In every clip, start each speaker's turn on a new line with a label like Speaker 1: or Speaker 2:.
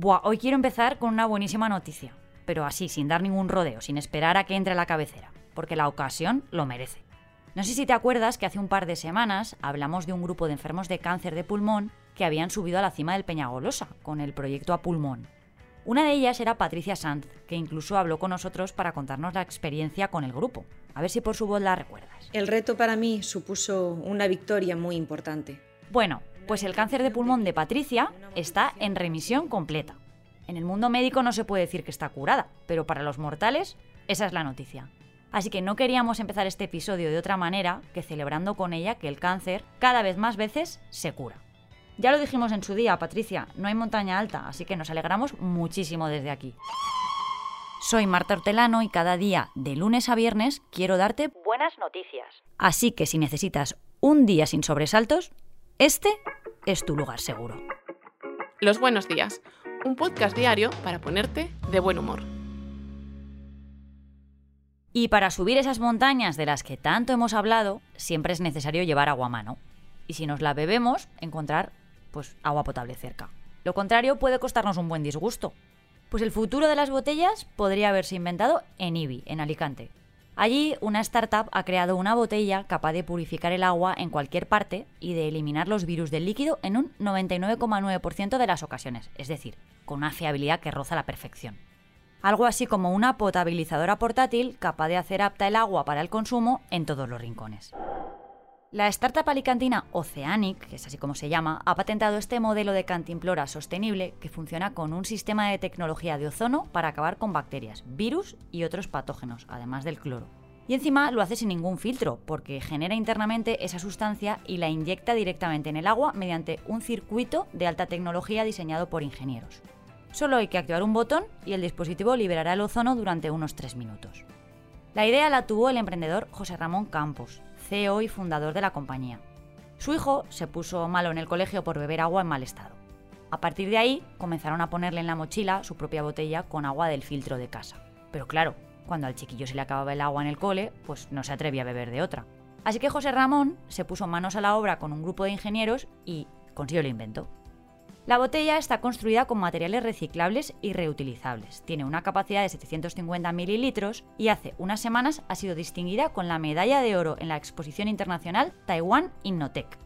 Speaker 1: Buah, hoy quiero empezar con una buenísima noticia, pero así, sin dar ningún rodeo, sin esperar a que entre la cabecera, porque la ocasión lo merece. No sé si te acuerdas que hace un par de semanas hablamos de un grupo de enfermos de cáncer de pulmón que habían subido a la cima del Peñagolosa con el proyecto A Pulmón. Una de ellas era Patricia Sanz, que incluso habló con nosotros para contarnos la experiencia con el grupo. A ver si por su voz la recuerdas.
Speaker 2: El reto para mí supuso una victoria muy importante.
Speaker 1: Bueno, pues el cáncer de pulmón de Patricia está en remisión completa. En el mundo médico no se puede decir que está curada, pero para los mortales esa es la noticia. Así que no queríamos empezar este episodio de otra manera que celebrando con ella que el cáncer cada vez más veces se cura. Ya lo dijimos en su día, Patricia, no hay montaña alta, así que nos alegramos muchísimo desde aquí. Soy Marta Hortelano y cada día, de lunes a viernes, quiero darte buenas noticias. Así que si necesitas un día sin sobresaltos, este es tu lugar seguro.
Speaker 3: Los buenos días, un podcast diario para ponerte de buen humor.
Speaker 1: Y para subir esas montañas de las que tanto hemos hablado, siempre es necesario llevar agua a mano. Y si nos la bebemos, encontrar pues agua potable cerca. Lo contrario puede costarnos un buen disgusto. Pues el futuro de las botellas podría haberse inventado en Ibi, en Alicante. Allí, una startup ha creado una botella capaz de purificar el agua en cualquier parte y de eliminar los virus del líquido en un 99,9% de las ocasiones, es decir, con una fiabilidad que roza la perfección algo así como una potabilizadora portátil capaz de hacer apta el agua para el consumo en todos los rincones. La startup alicantina Oceanic, que es así como se llama, ha patentado este modelo de cantimplora sostenible que funciona con un sistema de tecnología de ozono para acabar con bacterias, virus y otros patógenos, además del cloro. Y encima lo hace sin ningún filtro, porque genera internamente esa sustancia y la inyecta directamente en el agua mediante un circuito de alta tecnología diseñado por ingenieros. Solo hay que activar un botón y el dispositivo liberará el ozono durante unos 3 minutos. La idea la tuvo el emprendedor José Ramón Campos, CEO y fundador de la compañía. Su hijo se puso malo en el colegio por beber agua en mal estado. A partir de ahí comenzaron a ponerle en la mochila su propia botella con agua del filtro de casa. Pero claro, cuando al chiquillo se le acababa el agua en el cole, pues no se atrevía a beber de otra. Así que José Ramón se puso manos a la obra con un grupo de ingenieros y consiguió el invento. La botella está construida con materiales reciclables y reutilizables. Tiene una capacidad de 750 mililitros y hace unas semanas ha sido distinguida con la medalla de oro en la exposición internacional Taiwan Innotech.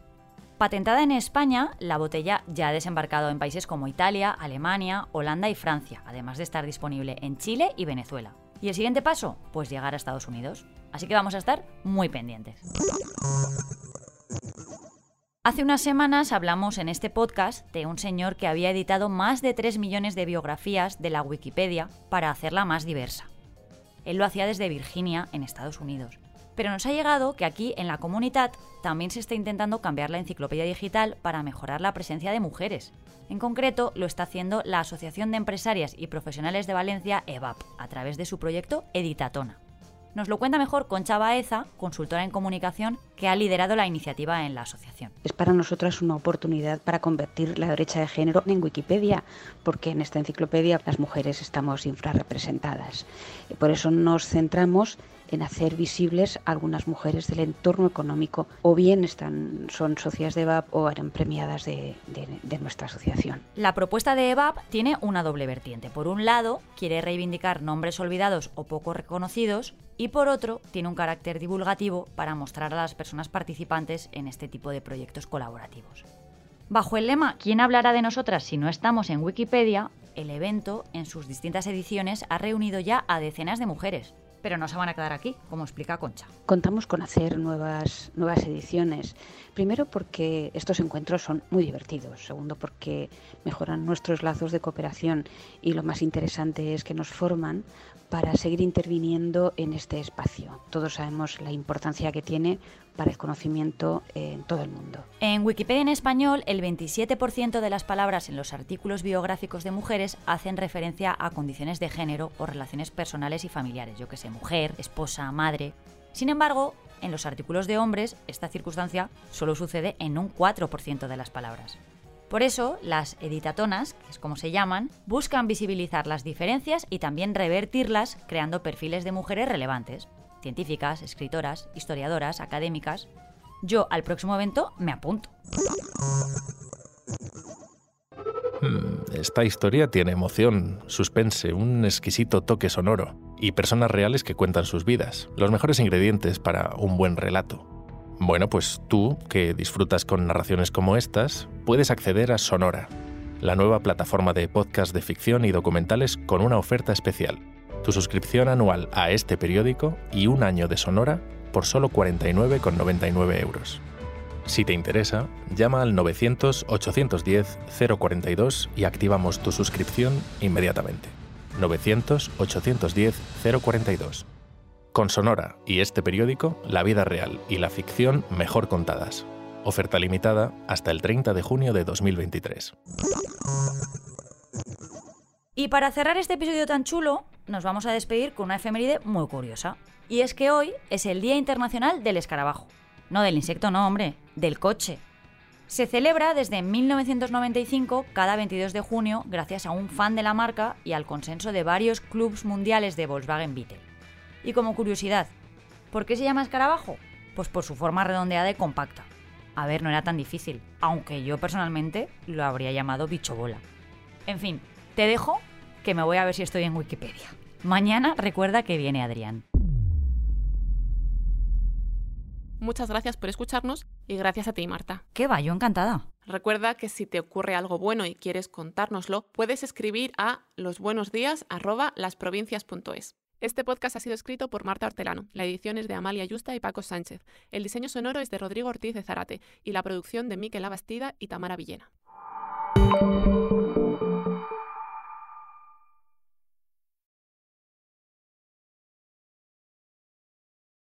Speaker 1: Patentada en España, la botella ya ha desembarcado en países como Italia, Alemania, Holanda y Francia, además de estar disponible en Chile y Venezuela. ¿Y el siguiente paso? Pues llegar a Estados Unidos. Así que vamos a estar muy pendientes. Hace unas semanas hablamos en este podcast de un señor que había editado más de 3 millones de biografías de la Wikipedia para hacerla más diversa. Él lo hacía desde Virginia, en Estados Unidos. Pero nos ha llegado que aquí, en la comunidad, también se está intentando cambiar la enciclopedia digital para mejorar la presencia de mujeres. En concreto, lo está haciendo la Asociación de Empresarias y Profesionales de Valencia, EVAP, a través de su proyecto Editatona. Nos lo cuenta mejor Concha Baeza, consultora en comunicación, que ha liderado la iniciativa en la asociación.
Speaker 4: Es para nosotras una oportunidad para convertir la brecha de género en Wikipedia, porque en esta enciclopedia las mujeres estamos infrarrepresentadas. Por eso nos centramos en hacer visibles a algunas mujeres del entorno económico o bien están, son socias de EVAP o eran premiadas de, de, nuestra asociación.
Speaker 1: La propuesta de EVAP tiene una doble vertiente. Por un lado, quiere reivindicar nombres olvidados o poco reconocidos y por otro, tiene un carácter divulgativo para mostrar a las personas participantes en este tipo de proyectos colaborativos. Bajo el lema ¿Quién hablará de nosotras si no estamos en Wikipedia?, el evento, en sus distintas ediciones, ha reunido ya a decenas de mujeres, pero no se van a quedar aquí, como explica Concha.
Speaker 4: Contamos con hacer nuevas, nuevas ediciones. Primero porque estos encuentros son muy divertidos. Segundo porque mejoran nuestros lazos de cooperación. Y lo más interesante es que nos forman para seguir interviniendo en este espacio. Todos sabemos la importancia que tiene para el conocimiento en todo el mundo.
Speaker 1: En Wikipedia en español, el 27% de las palabras en los artículos biográficos de mujeres hacen referencia a condiciones de género o relaciones personales y familiares, yo que sé, mujer, esposa, madre. Sin embargo, en los artículos de hombres, esta circunstancia solo sucede en un 4% de las palabras. Por eso, las editatonas, que es como se llaman, buscan visibilizar las diferencias y también revertirlas creando perfiles de mujeres relevantes científicas, escritoras, historiadoras, académicas. Yo al próximo evento me apunto.
Speaker 5: Hmm, esta historia tiene emoción, suspense, un exquisito toque sonoro y personas reales que cuentan sus vidas, los mejores ingredientes para un buen relato. Bueno, pues tú, que disfrutas con narraciones como estas, puedes acceder a Sonora, la nueva plataforma de podcast de ficción y documentales con una oferta especial. Tu suscripción anual a este periódico y un año de Sonora por solo 49,99 euros. Si te interesa, llama al 900-810-042 y activamos tu suscripción inmediatamente. 900-810-042. Con Sonora y este periódico, la vida real y la ficción mejor contadas. Oferta limitada hasta el 30 de junio de 2023.
Speaker 1: Y para cerrar este episodio tan chulo, nos vamos a despedir con una efeméride muy curiosa. Y es que hoy es el Día Internacional del Escarabajo. No del insecto, no, hombre, del coche. Se celebra desde 1995 cada 22 de junio gracias a un fan de la marca y al consenso de varios clubs mundiales de Volkswagen Beetle. Y como curiosidad, ¿por qué se llama escarabajo? Pues por su forma redondeada y compacta. A ver, no era tan difícil, aunque yo personalmente lo habría llamado bicho bola. En fin, te dejo que me voy a ver si estoy en Wikipedia. Mañana recuerda que viene Adrián.
Speaker 3: Muchas gracias por escucharnos y gracias a ti, Marta.
Speaker 1: ¿Qué va? Yo encantada.
Speaker 3: Recuerda que si te ocurre algo bueno y quieres contárnoslo, puedes escribir a losbuenosdías@lasprovincias.es. Este podcast ha sido escrito por Marta Hortelano, la edición es de Amalia Yusta y Paco Sánchez, el diseño sonoro es de Rodrigo Ortiz de Zarate y la producción de Miquel Abastida y Tamara Villena.